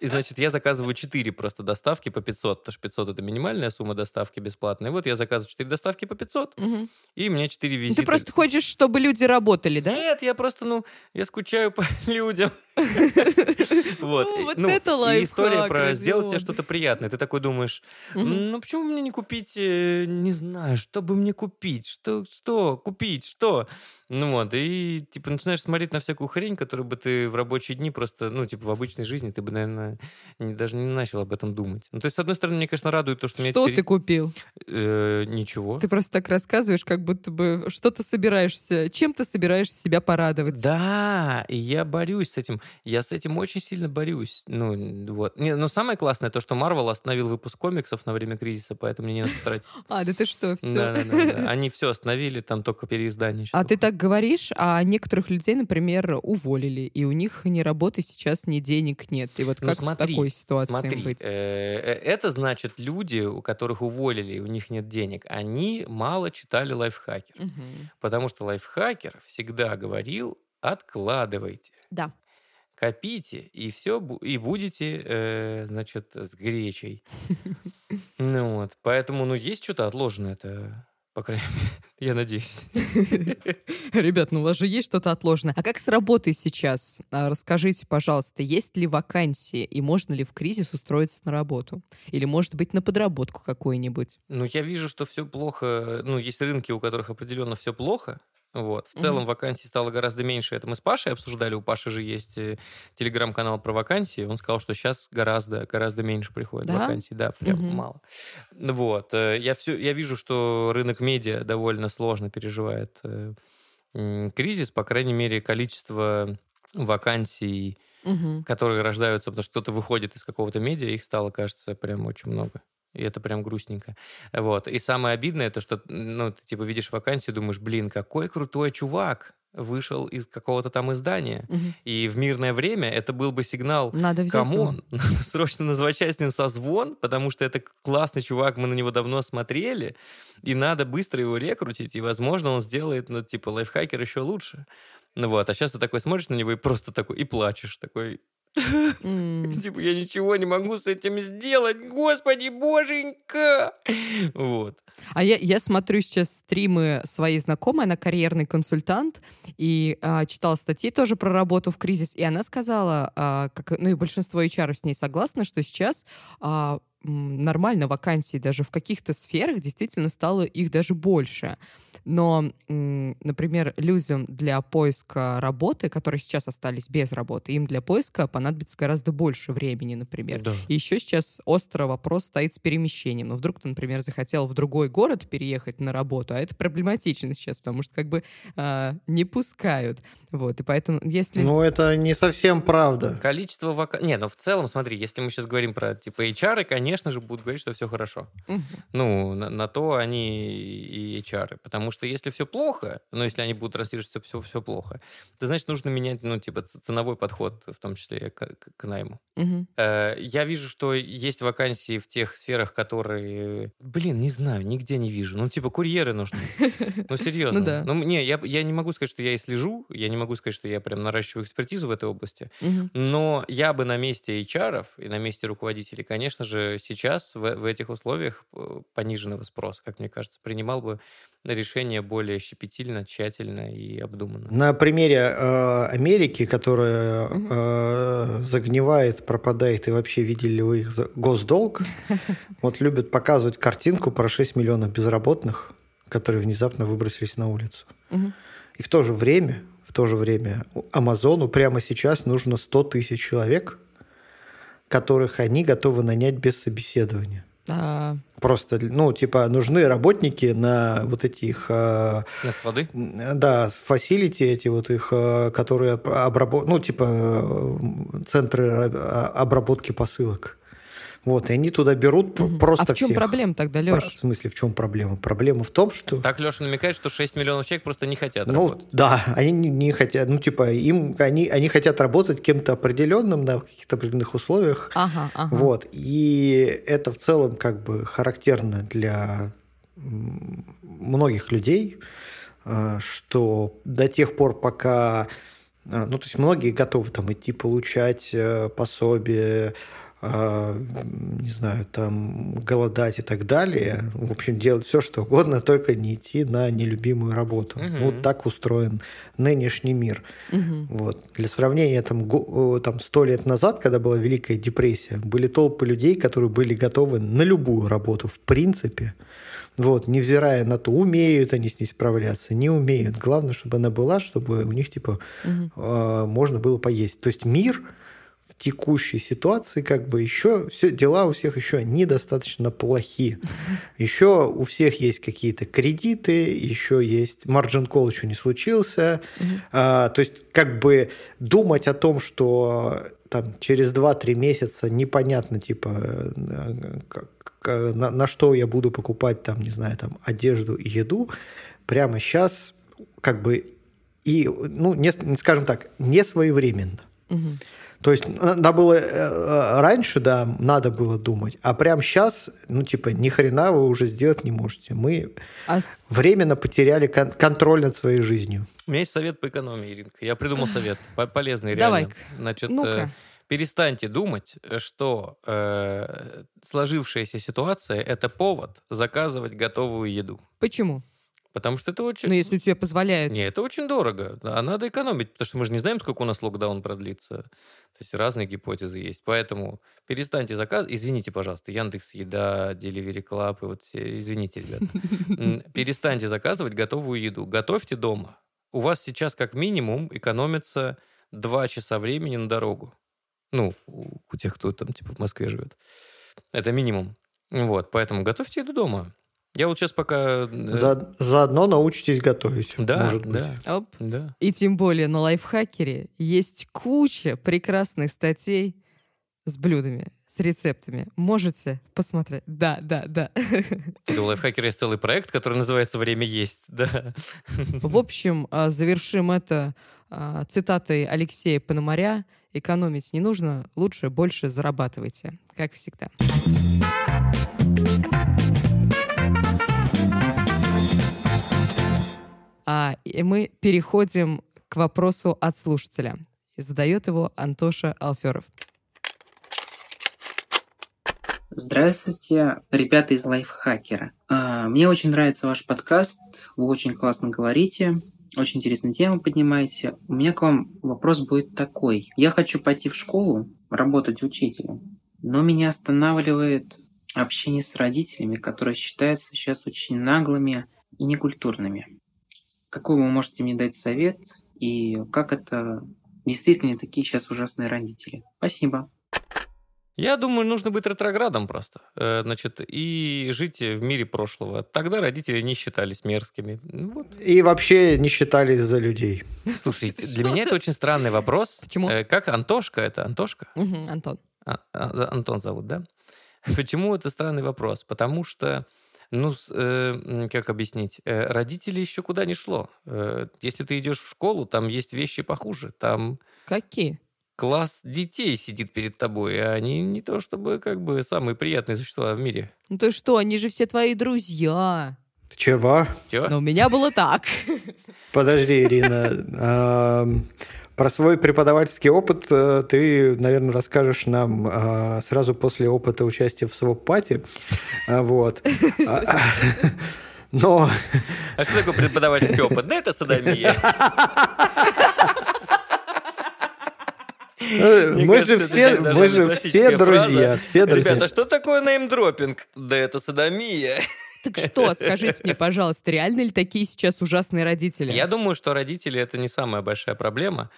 И, значит, я заказываю 4 просто доставки по 500, потому что 500 это минимальная сумма доставки бесплатной. Вот я заказываю 4 доставки по 500, Мгм. и мне 4 Ну, визита. Ты просто хочешь, чтобы люди работали, да? Нет, я просто, ну, я скучаю по [LAUGHS] людям. [LAUGHS] Вот. Ну, вот это И лайфхак, история про сделать себе что-то приятное. Ты такой думаешь, ну почему мне не купить, э, не знаю, что бы мне купить, что, что купить, что? Ну вот, и типа начинаешь смотреть на всякую хрень, которую бы ты в рабочие дни просто, ну типа в обычной жизни ты бы, наверное, даже не начал об этом думать. Ну то есть, с одной стороны, мне, конечно, радует то, что Что ты купил? э, ничего. Ты просто так рассказываешь, как будто бы что ты собираешься, чем ты собираешься себя порадовать. Да, и я борюсь с этим. Я с этим очень сильно борюсь. Ну, вот. Не, но самое классное то, что Марвел остановил выпуск комиксов на время кризиса, поэтому мне не надо [LAUGHS] тратить. А, да ты что, все. Да, да, да, да. Они все остановили, там только переиздание. А ты так говоришь, а некоторых людей, например, уволили, и у них ни работы сейчас, ни денег нет. И вот Ну, как в такой ситуации быть? э, э, это значит люди, у которых уволили, у них нет денег, они мало читали лайфхакер. Потому что лайфхакер всегда говорил, откладывайте. Да. Копите, и все, и будете, э, значит, с гречей. [LAUGHS] Ну вот, поэтому, ну, есть что-то отложенное, это, по крайней мере, [LAUGHS] я надеюсь. [LAUGHS] Ребят, ну у вас же есть что-то отложенное. А как с работой сейчас? А, Расскажите, пожалуйста, есть ли вакансии и можно ли в кризис устроиться на работу? Или, может быть, на подработку какую-нибудь? Ну, я вижу, что все плохо, ну, есть рынки, у которых определенно все плохо, вот. В целом вакансий стало гораздо меньше. Это мы с Пашей обсуждали. У Паши же есть э, телеграм-канал про вакансии. Он сказал, что сейчас гораздо, гораздо меньше приходит Да? вакансий. Да, прям Мгм. мало. Вот. э, Я, все, я вижу, что рынок медиа довольно сложно переживает э, кризис. По крайней мере, количество вакансий, Мгм. которые рождаются, потому что кто-то выходит из какого-то медиа, их стало, кажется, прям очень много. И это прям грустненько. Вот. И самое обидное, то, что ну, ты типа видишь вакансию, думаешь, блин, какой крутой чувак вышел из какого-то там издания. Мгм. И в мирное время это был бы сигнал Надо взять его. [LAUGHS] Надо срочно назначать с ним созвон, потому что это классный чувак, мы на него давно смотрели, и надо быстро его рекрутить, и, возможно, он сделает, ну, типа, лайфхакер еще лучше. Ну вот, а сейчас ты такой смотришь на него и просто такой, и плачешь, такой. [LAUGHS] типа, я ничего не могу с этим сделать, господи, боженька! Вот. А я, я смотрю сейчас стримы своей знакомой, она карьерный консультант, и а, читала статьи тоже про работу в кризис, и она сказала, а, как, ну и большинство HR с ней согласны, что сейчас а, нормально вакансий даже в каких-то сферах действительно стало их даже больше. Но, например, людям для поиска работы, которые сейчас остались без работы, им для поиска понадобится гораздо больше времени, например. Да. И еще сейчас остро вопрос стоит с перемещением. Но вдруг ты, например, захотел в другой город переехать на работу, а это проблематично сейчас, потому что как бы а, не пускают. Вот, и поэтому если... Ну, это не совсем правда. Количество вакансий... Не, ну в целом, смотри, если мы сейчас говорим про типа HR, конечно же, будут говорить, что все хорошо. Угу. Ну, на, на то они и HR. Потому что если все плохо, ну, если они будут транслировать, что все, все плохо, то значит, нужно менять, ну, типа, ценовой подход, в том числе к, к, к найму. Угу. Я вижу, что есть вакансии в тех сферах, которые... Блин, не знаю, нигде не вижу. Ну, типа, курьеры нужны. [LAUGHS] Ну, серьезно. Ну, да. Ну, не, я, я не могу сказать, что я и слежу, я не могу сказать, что я прям наращиваю экспертизу в этой области, угу. но я бы на месте HR и на месте руководителей, конечно же, сейчас в, в этих условиях э, пониженного спроса, как мне кажется, принимал бы решение более щепетильно, тщательно и обдуманно. На примере э, Америки, которая э, загнивает, пропадает, и вообще видели ли вы их госдолг, [LAUGHS] вот любят показывать картинку про 6 миллионов безработных, которые внезапно выбросились на улицу. И в то же время, в то же время Амазону прямо сейчас нужно 100 тысяч человек, которых они готовы нанять без собеседования. А... Просто, ну, типа, нужны работники на вот этих... Э, на склады? Да, фасилити эти вот их, э, которые обработ... Ну, типа, э, центры обработки посылок. Вот, и они туда берут угу. просто А в чем всех. проблема тогда, Леш? В смысле, в чем проблема? Проблема в том, что... Так Леша намекает, что 6 миллионов человек просто не хотят ну, работать. Да, они не, не хотят, ну, типа, им, они, они хотят работать кем-то определенным на каких-то определенных условиях. Ага, ага. Вот, и это в целом как бы характерно для многих людей, а, что до тех пор, пока... А, ну, то есть многие готовы там идти получать э, пособие, не знаю, там, голодать и так далее. В общем, делать все, что угодно, только не идти на нелюбимую работу. Угу. Вот так устроен нынешний мир. Угу. Вот. Для сравнения, там, там, сто лет назад, когда была Великая депрессия, были толпы людей, которые были готовы на любую работу, в принципе. Вот, невзирая на то, умеют они с ней справляться, не умеют. Главное, чтобы она была, чтобы у них, типа, угу. э, можно было поесть. То есть мир в текущей ситуации как бы еще все дела у всех еще недостаточно плохи. [LAUGHS] Еще у всех есть какие-то кредиты, еще есть марджин кол еще не случился. А, то есть как бы думать о том, что там через 2-3 месяца непонятно типа на, на что я буду покупать там, не знаю, там одежду и еду, прямо сейчас как бы и, ну, не, скажем так, не своевременно. Угу. То есть надо было э, раньше, да, надо было думать, а прямо сейчас, ну, типа, ни хрена вы уже сделать не можете. Мы а временно потеряли кон- контроль над своей жизнью. У меня есть совет по экономии, Иринка. Я придумал совет, полезный реально. Давай. Значит, ну-ка. Э, перестаньте думать, что э, сложившаяся ситуация это повод заказывать готовую еду. Почему? Потому что это очень... Ну, если у тебя позволяют. Не, это очень дорого. А надо экономить, потому что мы же не знаем, сколько у нас локдаун продлится. То есть разные гипотезы есть. Поэтому перестаньте заказ. Извините, пожалуйста, Яндекс Еда, Delivery Club и вот все. Извините, ребята. [LAUGHS] Перестаньте заказывать готовую еду. Готовьте дома. У вас сейчас как минимум экономится два часа времени на дорогу. Ну, у тех, кто там типа в Москве живет. Это минимум. Вот, поэтому готовьте еду дома. Я вот сейчас пока... Э, За, заодно научитесь готовить, да, может быть. Да, Оп. да. И тем более на лайфхакере есть куча прекрасных статей с блюдами, с рецептами. Можете посмотреть. Да, да, да. У лайфхакера есть целый проект, который называется «Время есть». [LAUGHS] Да. В общем, а, завершим это а, цитатой Алексея Пономаря. Экономить не нужно, лучше больше зарабатывайте, как всегда. А, и мы переходим к вопросу от слушателя. Задает его Антоша Алферов. Здравствуйте, ребята из Лайфхакера. А, мне очень нравится ваш подкаст, вы очень классно говорите, очень интересные темы поднимаете. У меня к вам вопрос будет такой. Я хочу пойти в школу, работать учителем, но меня останавливает общение с родителями, которые считаются сейчас очень наглыми, и некультурными. Какой вы можете мне дать совет и как это действительно такие сейчас ужасные родители? Спасибо. Я думаю, нужно быть ретроградом просто. Э, значит, и жить в мире прошлого. Тогда родители не считались мерзкими. Ну вот. И вообще не считались за людей. Слушай, для меня это очень странный вопрос. Почему? Э, Как Антошка это? Антошка? Антон. А- а- Антон зовут, да? Почему это странный вопрос? Потому что, ну, э, как объяснить, Э, родители еще куда не шло. Э, Если ты идешь в школу, там есть вещи похуже. Там Какие? класс детей сидит перед тобой, а они не то чтобы как бы самые приятные существа в мире. Ну ты что, они же все твои друзья. Ты Чего? Чего? Но у меня было так. Подожди, Ирина. [LAUGHS] Про свой преподавательский опыт э, ты, наверное, расскажешь нам а, сразу после опыта участия в своп-пати. А, [LAUGHS] Вот. Но А что такое преподавательский опыт? Да это садомия. э, Мне мы кажется, же все, мы же все друзья, фраза. все друзья. Ребята, что такое неймдропинг? Да это садомия. Так что, скажите мне, пожалуйста, реально ли такие сейчас ужасные родители? Я думаю, что родители это не самая большая проблема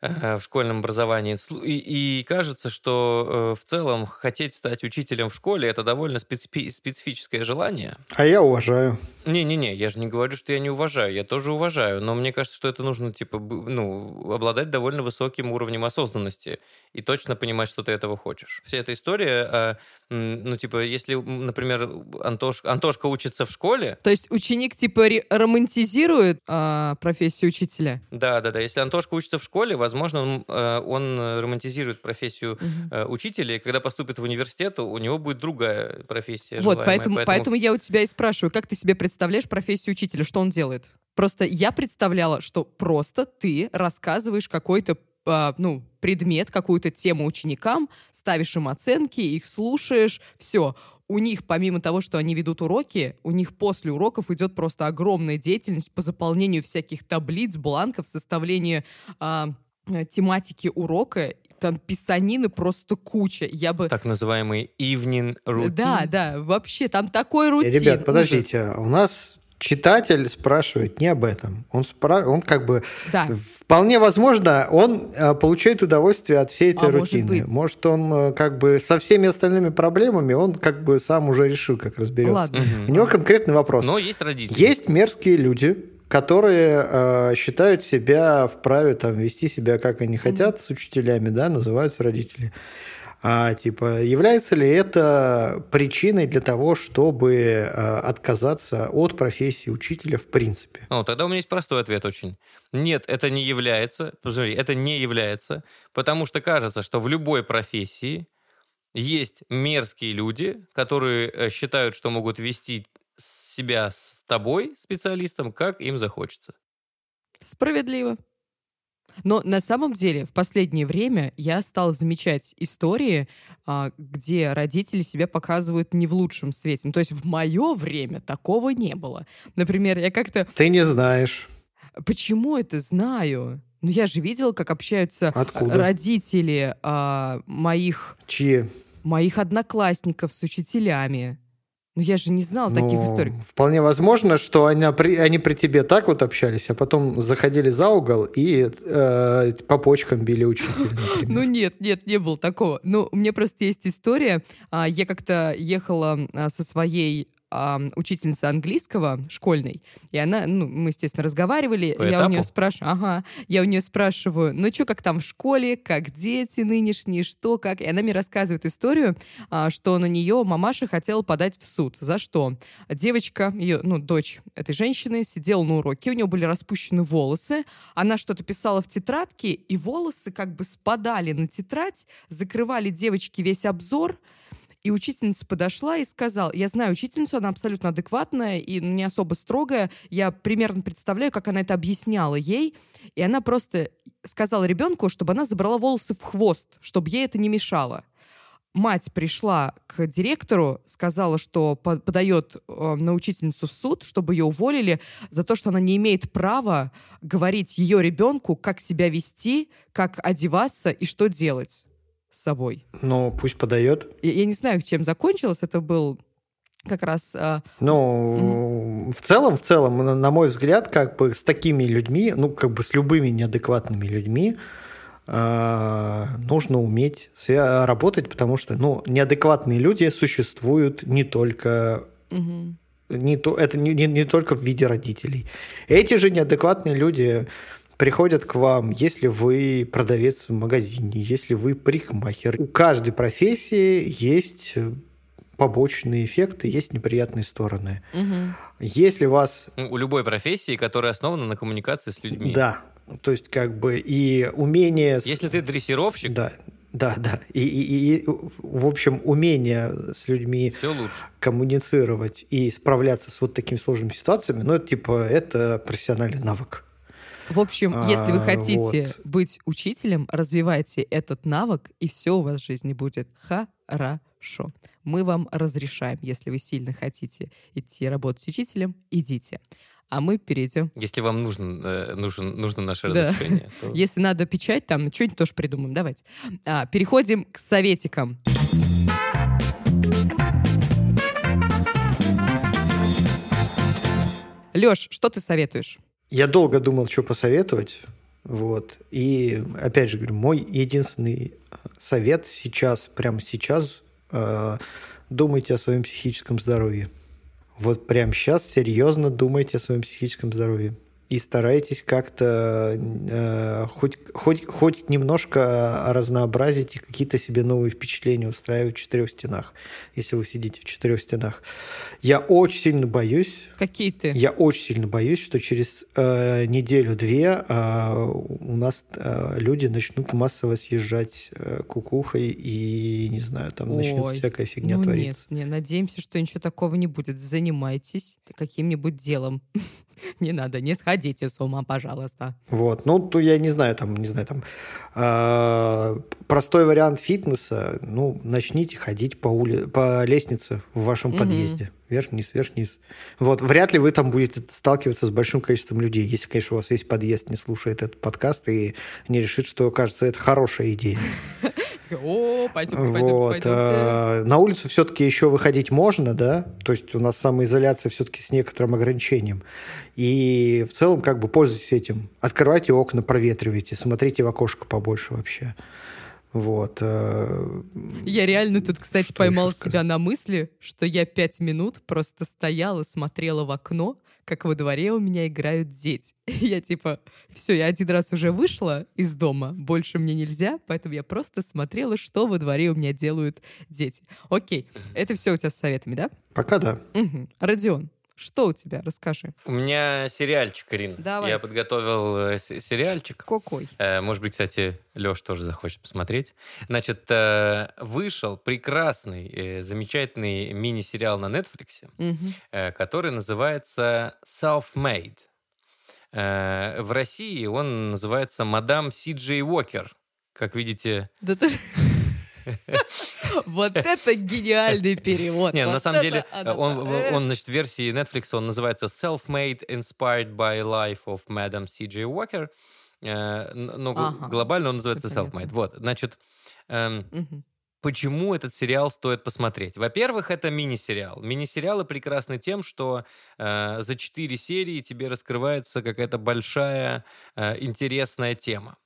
э, в школьном образовании. И, и кажется, что э, в целом хотеть стать учителем в школе это довольно специфи- специфическое желание. А я уважаю. Не-не-не, я же не говорю, что я не уважаю, я тоже уважаю, но мне кажется, что это нужно, типа, ну, обладать довольно высоким уровнем осознанности и точно понимать, что ты этого хочешь. Вся эта история, а, м, ну, типа, если, например, Антош, Антошка учится в школе, То есть ученик типа романтизирует а, профессию учителя? да-да-да, если Антошка учится в школе, возможно, он, э, он э, романтизирует профессию Мгм. э, учителя, и когда поступит в университет, у него будет другая профессия Вот, желаемая. поэтому, поэтому я у тебя и спрашиваю, как ты себе представляешь профессию учителя, что он делает? Просто я представляла, что просто ты рассказываешь какой-то ну, предмет, какую-то тему ученикам, ставишь им оценки, их слушаешь, все. У них, помимо того, что они ведут уроки, у них после уроков идет просто огромная деятельность по заполнению всяких таблиц, бланков, составлению а, э, тематики урока. Там писанины просто куча. Я бы... Так называемый evening routine. Да, да, вообще, там такой рутин. Ребят, ужас. подождите, у нас читатель спрашивает не об этом. Он, спра... он как бы Да. Вполне возможно, он э, получает удовольствие от всей этой А, может рутины. быть. Может, он э, как бы со всеми остальными проблемами, он как бы сам уже решил, как разберется. Ладно. Мгм. У него конкретный вопрос. Но есть родители. Есть мерзкие люди, которые э, считают себя вправе там, вести себя, как они хотят, с учителями, да, называются родители. А, типа, является ли это причиной для того, чтобы э, отказаться от профессии учителя в принципе? Ну, тогда у меня есть простой ответ очень. Нет, это не является. Посмотри, это не является, потому что кажется, что в любой профессии есть мерзкие люди, которые э, считают, что могут вести себя с тобой, специалистом, как им захочется. Справедливо. Но на самом деле в последнее время я стал замечать истории, а, где родители себя показывают не в лучшем свете. Ну, то есть в мое время такого не было. Например, я как-то... Ты не знаешь. Почему это знаю? Ну, я же видела, как общаются Откуда? родители а, моих, Чьи? моих одноклассников с учителями. Ну, я же не знала таких Ну, историй. Вполне возможно, что они при, они при тебе так вот общались, а потом заходили за угол и э, по почкам били учителя. Ну нет, нет, не было такого. Ну, у меня просто есть история. А, Я как-то ехала а, со своей а, учительницей английского школьной, и она, ну, мы, естественно, разговаривали. По я у нее этапу? спрашиваю, ага, я у нее спрашиваю, ну что, как там в школе, как дети нынешние, что, как? И она мне рассказывает историю, а, что на нее мамаша хотела подать в суд. За что? Девочка, ее, ну, дочь этой женщины, сидела на уроке, у нее были распущены волосы, она что-то писала в тетрадке, и волосы как бы спадали на тетрадь, закрывали девочке весь обзор, и учительница подошла и сказала, я знаю учительницу, она абсолютно адекватная и не особо строгая, я примерно представляю, как она это объясняла ей, и она просто сказала ребенку, чтобы она забрала волосы в хвост, чтобы ей это не мешало. Мать пришла к директору, сказала, что по- подает э, на учительницу в суд, чтобы ее уволили за то, что она не имеет права говорить ее ребенку, как себя вести, как одеваться и что делать с собой. Ну, пусть подает. Я, я не знаю, чем закончилось. Это был как раз... э, Ну, в целом, в целом, на на мой взгляд, как бы с такими людьми, ну, как бы с любыми неадекватными людьми э, нужно уметь работать, потому что, ну, неадекватные люди существуют не только мгм. не то, это не, не, не только в виде родителей. Эти же неадекватные люди приходят к вам, если вы продавец в магазине, если вы парикмахер. У каждой профессии есть э, побочные эффекты, есть неприятные стороны. Мгм. Если вас... Ну, У любой профессии, которая основана на коммуникации с людьми. Да, то есть как бы и умение... Если ты дрессировщик, Да, да, да. И, и- и, в общем, умение с людьми все лучше. коммуницировать и справляться с вот такими сложными ситуациями, ну, это типа, это профессиональный навык. В общем, если вы А, хотите вот. быть учителем, развивайте этот навык, и все у вас в жизни будет хорошо. Мы вам разрешаем, если вы сильно хотите идти работать учителем, идите. А мы перейдем. Если вам нужен, э, нужен, нужно наше Да. разрешение, то [LAUGHS] Если надо печать, там что-нибудь тоже придумаем. Давайте. А, переходим к советикам. Леш, что ты советуешь? Я долго думал, что посоветовать. Вот. И, опять же говорю, мой единственный э, совет сейчас, прямо сейчас, э, думайте о своем психическом здоровье. Вот прямо сейчас серьезно думайте о своем психическом здоровье. И старайтесь как-то э, хоть, хоть, хоть немножко разнообразить и какие-то себе новые впечатления устраивать в четырех стенах, если вы сидите в четырех стенах. Я очень сильно боюсь, Какие ты? я очень сильно боюсь, что через э, неделю-две э, у нас э, люди начнут массово съезжать э, кукухой и, не знаю, там начнется Ой, всякая фигня ну твориться. нет, не, надеемся, что ничего такого не будет. Занимайтесь каким-нибудь делом. [LAUGHS] [LAUGHS] Не надо, не сходите с ума, пожалуйста. Вот, ну, то я не знаю, там, не знаю, там, э, простой вариант фитнеса, ну, начните ходить по, ули... по лестнице в вашем подъезде. Вверх-вниз, вверх-вниз. Вот, вряд ли вы там будете сталкиваться с большим количеством людей, если, конечно, у вас весь подъезд не слушает этот подкаст и не решит, что, кажется, это хорошая идея. [LAUGHS] О, пойдемте, Вот. пойдемте, а, На улицу все-таки еще выходить можно, да? То есть у нас самоизоляция все-таки с некоторым ограничением. И в целом как бы пользуйтесь этим. Открывайте окна, проветривайте, смотрите в окошко побольше вообще. Вот. э, Я реально тут, кстати, Что поймала себя на мысли, что я пять минут просто стояла, смотрела в окно, как во дворе у меня играют дети. [LAUGHS] Я типа, все, я один раз уже вышла из дома, больше мне нельзя, поэтому я просто смотрела, что во дворе у меня делают дети. Окей, это все у тебя с советами, да? Пока да. Мгм. Родион, что у тебя? Расскажи. У меня сериальчик, Ирина. Давайте. Я подготовил э, сериальчик. Какой? Э, Может быть, кстати, Леш тоже захочет посмотреть. Значит, э, вышел прекрасный, замечательный мини-сериал на Netflix, э, который называется Self-Made. В России он называется «Мадам Си Джей Уокер». Как видите, Да ты... Вот это гениальный перевод. Не, на самом деле, он, э. он, значит, в версии Netflix он называется Self-Made Inspired by Life of Madam C.J. Walker. Э, Но глобально он называется. Self-Made. Вот, значит, эм, почему этот сериал стоит посмотреть? Во-первых, это мини-сериал. Мини-сериалы прекрасны тем, что э, за четыре серии тебе раскрывается какая-то большая э, интересная тема.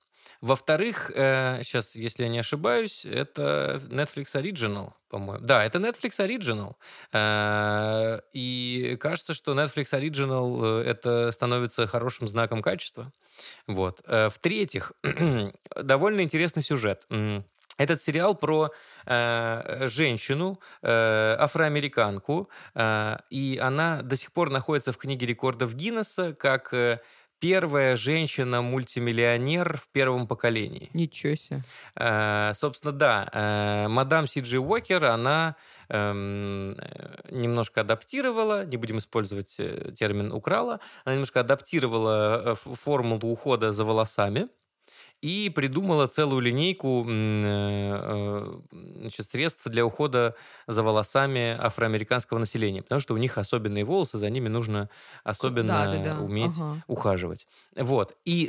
Во-вторых, сейчас, если я не ошибаюсь, это Netflix Original, по-моему. Да, это Netflix Original. Э, И кажется, что Netflix Original э, это становится хорошим знаком качества. Вот. Э, В-третьих, [CLEARS THROAT] довольно интересный сюжет. Этот сериал про э, женщину, э, афроамериканку, э, и она до сих пор находится в книге рекордов Гиннесса как э, первая женщина-мультимиллионер в первом поколении. Ничего себе. Э, собственно, да, э, мадам Си Джи Уокер, она эм, э, немножко адаптировала, не будем использовать термин «украла», она немножко адаптировала формулу ухода за волосами, и придумала целую линейку э, значит, средств для ухода за волосами афроамериканского населения, потому что у них особенные волосы, за ними нужно особенно да, да, да. уметь ага. ухаживать. Вот. И,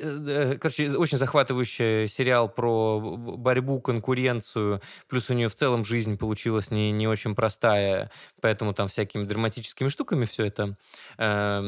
короче, очень захватывающий сериал про борьбу, конкуренцию, плюс у нее в целом жизнь получилась не, не очень простая, поэтому там всякими драматическими штуками все это э,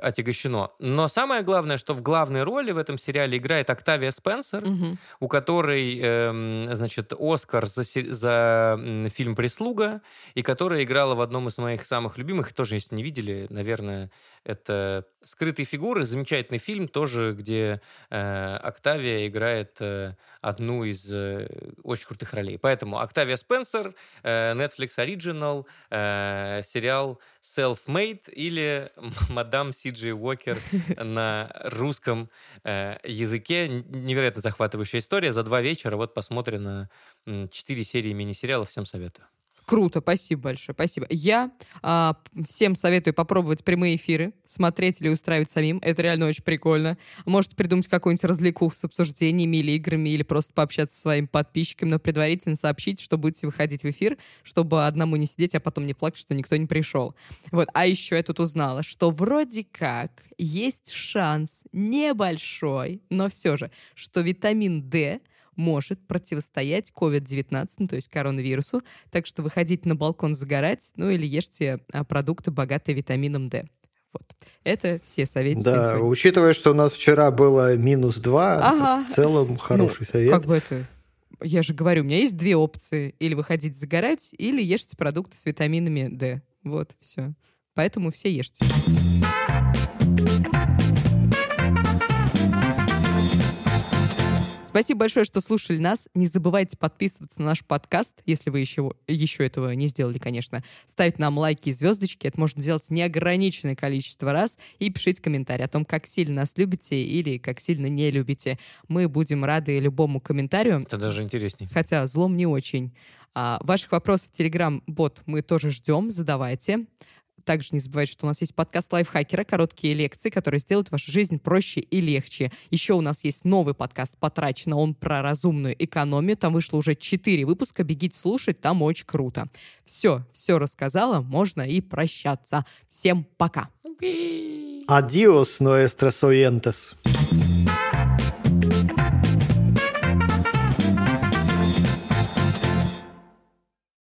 отягощено. Но самое главное, что в главной роли в этом сериале играет Октавия Спенсер, угу. у которой, э, значит, Оскар за, за фильм «Прислуга», и которая играла в одном из моих самых любимых, тоже, если не видели, наверное, это «Скрытые фигуры», замечательный фильм тоже, где э, Октавия играет э, одну из э, очень крутых ролей. Поэтому Октавия Спенсер, э, Netflix Original, э, сериал Self-Made или [LAUGHS] Мадам Си Джей Уокер [LAUGHS] на русском э, языке. Невероятно захватывающая история. За два вечера вот посмотрено четыре серии мини-сериалов. Всем советую. Круто, спасибо большое, спасибо. Я а, всем советую попробовать прямые эфиры, смотреть или устраивать самим. Это реально очень прикольно. Можете придумать какую-нибудь развлекуху с обсуждениями или играми, или просто пообщаться со своими подписчиками, но предварительно сообщите, что будете выходить в эфир, чтобы одному не сидеть, а потом не плакать, что никто не пришел. Вот. А еще я тут узнала, что вроде как есть шанс небольшой, но все же, что витамин D — может противостоять COVID-19, ну, то есть коронавирусу. Так что выходите на балкон загорать, ну или ешьте а, продукты, богатые витамином D. Вот. Это все советы. Да, учитывая, что у нас вчера было минус 2, ага. в целом хороший ну, совет. Как бы это... Я же говорю, у меня есть две опции. Или выходить загорать, или ешьте продукты с витаминами D. Вот, все. Поэтому все ешьте. Спасибо большое, что слушали нас. Не забывайте подписываться на наш подкаст, если вы еще, еще этого не сделали, конечно. Ставить нам лайки и звездочки. Это можно делать неограниченное количество раз. И пишите комментарии о том, как сильно нас любите или как сильно не любите. Мы будем рады любому комментарию. Это даже интереснее. Хотя злом не очень. А, ваших вопросов в Telegram-бот мы тоже ждем. Задавайте. Также не забывайте, что у нас есть подкаст лайфхакера, короткие лекции, которые сделают вашу жизнь проще и легче. Еще у нас есть новый подкаст «Потрачено», он про разумную экономию. Там вышло уже 4 выпуска, бегите слушать, там очень круто. Все, все рассказала, можно и прощаться. Всем пока. Adios, nuestros oyentes.